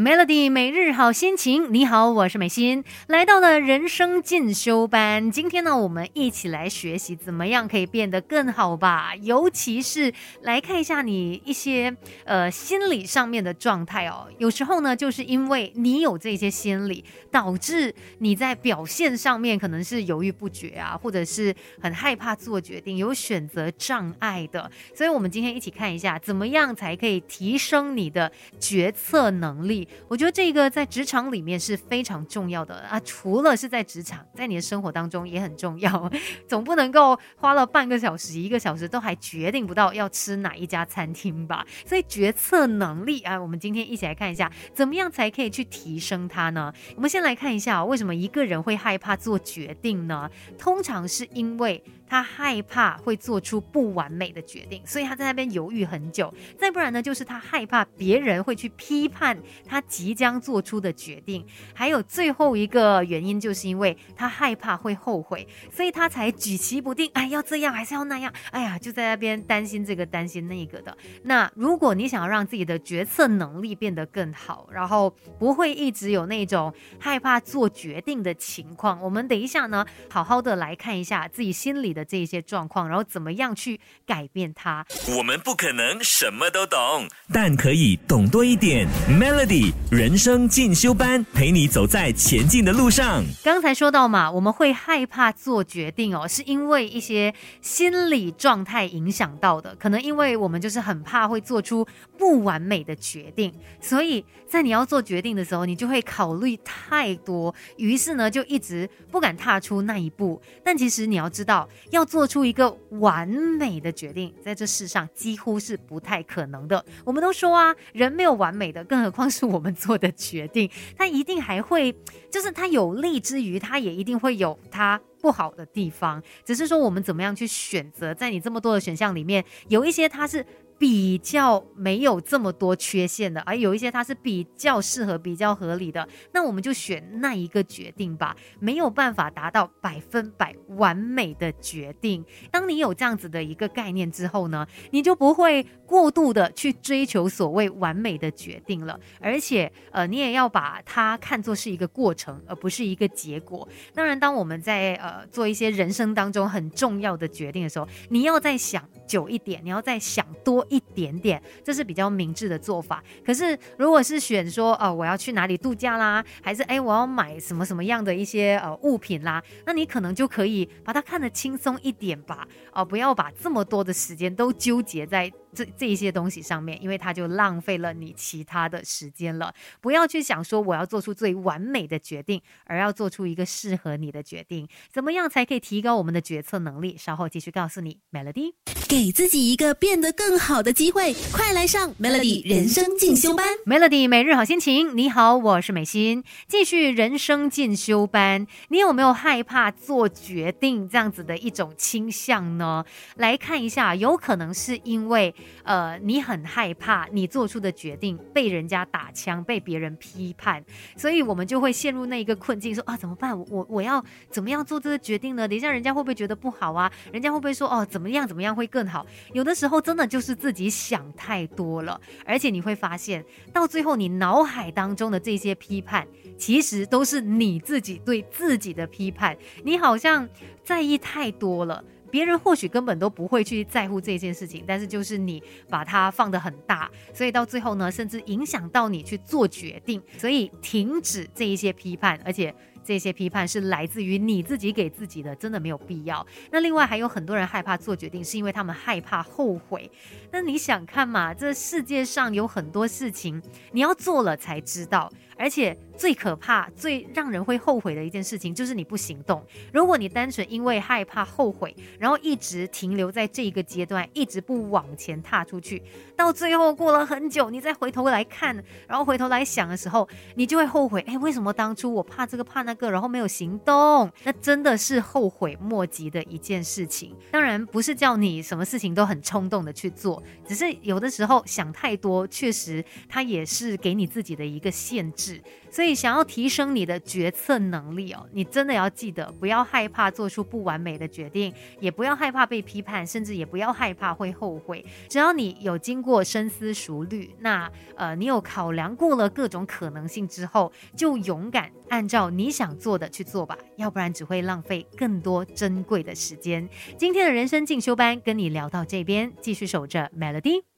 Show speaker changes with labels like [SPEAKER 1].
[SPEAKER 1] Melody 每日好心情，你好，我是美心，来到了人生进修班。今天呢，我们一起来学习怎么样可以变得更好吧。尤其是来看一下你一些呃心理上面的状态哦。有时候呢，就是因为你有这些心理，导致你在表现上面可能是犹豫不决啊，或者是很害怕做决定，有选择障碍的。所以，我们今天一起看一下，怎么样才可以提升你的决策能力。我觉得这个在职场里面是非常重要的啊，除了是在职场，在你的生活当中也很重要。总不能够花了半个小时、一个小时都还决定不到要吃哪一家餐厅吧？所以决策能力啊，我们今天一起来看一下，怎么样才可以去提升它呢？我们先来看一下，为什么一个人会害怕做决定呢？通常是因为。他害怕会做出不完美的决定，所以他在那边犹豫很久。再不然呢，就是他害怕别人会去批判他即将做出的决定。还有最后一个原因，就是因为他害怕会后悔，所以他才举棋不定。哎，要这样还是要那样？哎呀，就在那边担心这个担心那个的。那如果你想要让自己的决策能力变得更好，然后不会一直有那种害怕做决定的情况，我们等一下呢，好好的来看一下自己心里的。这些状况，然后怎么样去改变它？
[SPEAKER 2] 我们不可能什么都懂，但可以懂多一点。Melody 人生进修班，陪你走在前进的路上。
[SPEAKER 1] 刚才说到嘛，我们会害怕做决定哦，是因为一些心理状态影响到的。可能因为我们就是很怕会做出不完美的决定，所以在你要做决定的时候，你就会考虑太多，于是呢，就一直不敢踏出那一步。但其实你要知道。要做出一个完美的决定，在这世上几乎是不太可能的。我们都说啊，人没有完美的，更何况是我们做的决定，他一定还会，就是他有利之余，他也一定会有他不好的地方。只是说我们怎么样去选择，在你这么多的选项里面，有一些它是。比较没有这么多缺陷的，而有一些它是比较适合、比较合理的，那我们就选那一个决定吧。没有办法达到百分百完美的决定。当你有这样子的一个概念之后呢，你就不会过度的去追求所谓完美的决定了。而且，呃，你也要把它看作是一个过程，而不是一个结果。当然，当我们在呃做一些人生当中很重要的决定的时候，你要再想久一点，你要再想多。一点点，这是比较明智的做法。可是，如果是选说，呃，我要去哪里度假啦，还是哎，我要买什么什么样的一些呃物品啦，那你可能就可以把它看得轻松一点吧，哦，不要把这么多的时间都纠结在。这这一些东西上面，因为它就浪费了你其他的时间了。不要去想说我要做出最完美的决定，而要做出一个适合你的决定。怎么样才可以提高我们的决策能力？稍后继续告诉你。Melody，
[SPEAKER 3] 给自己一个变得更好的机会，快来上 Melody 人生进修班。
[SPEAKER 1] Melody 每日好心情，你好，我是美心，继续人生进修班。你有没有害怕做决定这样子的一种倾向呢？来看一下，有可能是因为。呃，你很害怕你做出的决定被人家打枪，被别人批判，所以我们就会陷入那一个困境，说啊怎么办？我我要怎么样做这个决定呢？等一下人家会不会觉得不好啊？人家会不会说哦怎么样怎么样会更好？有的时候真的就是自己想太多了，而且你会发现到最后你脑海当中的这些批判，其实都是你自己对自己的批判，你好像在意太多了。别人或许根本都不会去在乎这件事情，但是就是你把它放得很大，所以到最后呢，甚至影响到你去做决定。所以停止这一些批判，而且这些批判是来自于你自己给自己的，真的没有必要。那另外还有很多人害怕做决定，是因为他们害怕后悔。那你想看嘛？这世界上有很多事情，你要做了才知道。而且最可怕、最让人会后悔的一件事情，就是你不行动。如果你单纯因为害怕后悔，然后一直停留在这一个阶段，一直不往前踏出去，到最后过了很久，你再回头来看，然后回头来想的时候，你就会后悔。哎，为什么当初我怕这个怕那个，然后没有行动？那真的是后悔莫及的一件事情。当然不是叫你什么事情都很冲动的去做，只是有的时候想太多，确实它也是给你自己的一个限制。所以以想要提升你的决策能力哦，你真的要记得不要害怕做出不完美的决定，也不要害怕被批判，甚至也不要害怕会后悔。只要你有经过深思熟虑，那呃，你有考量过了各种可能性之后，就勇敢按照你想做的去做吧，要不然只会浪费更多珍贵的时间。今天的人生进修班跟你聊到这边，继续守着 Melody。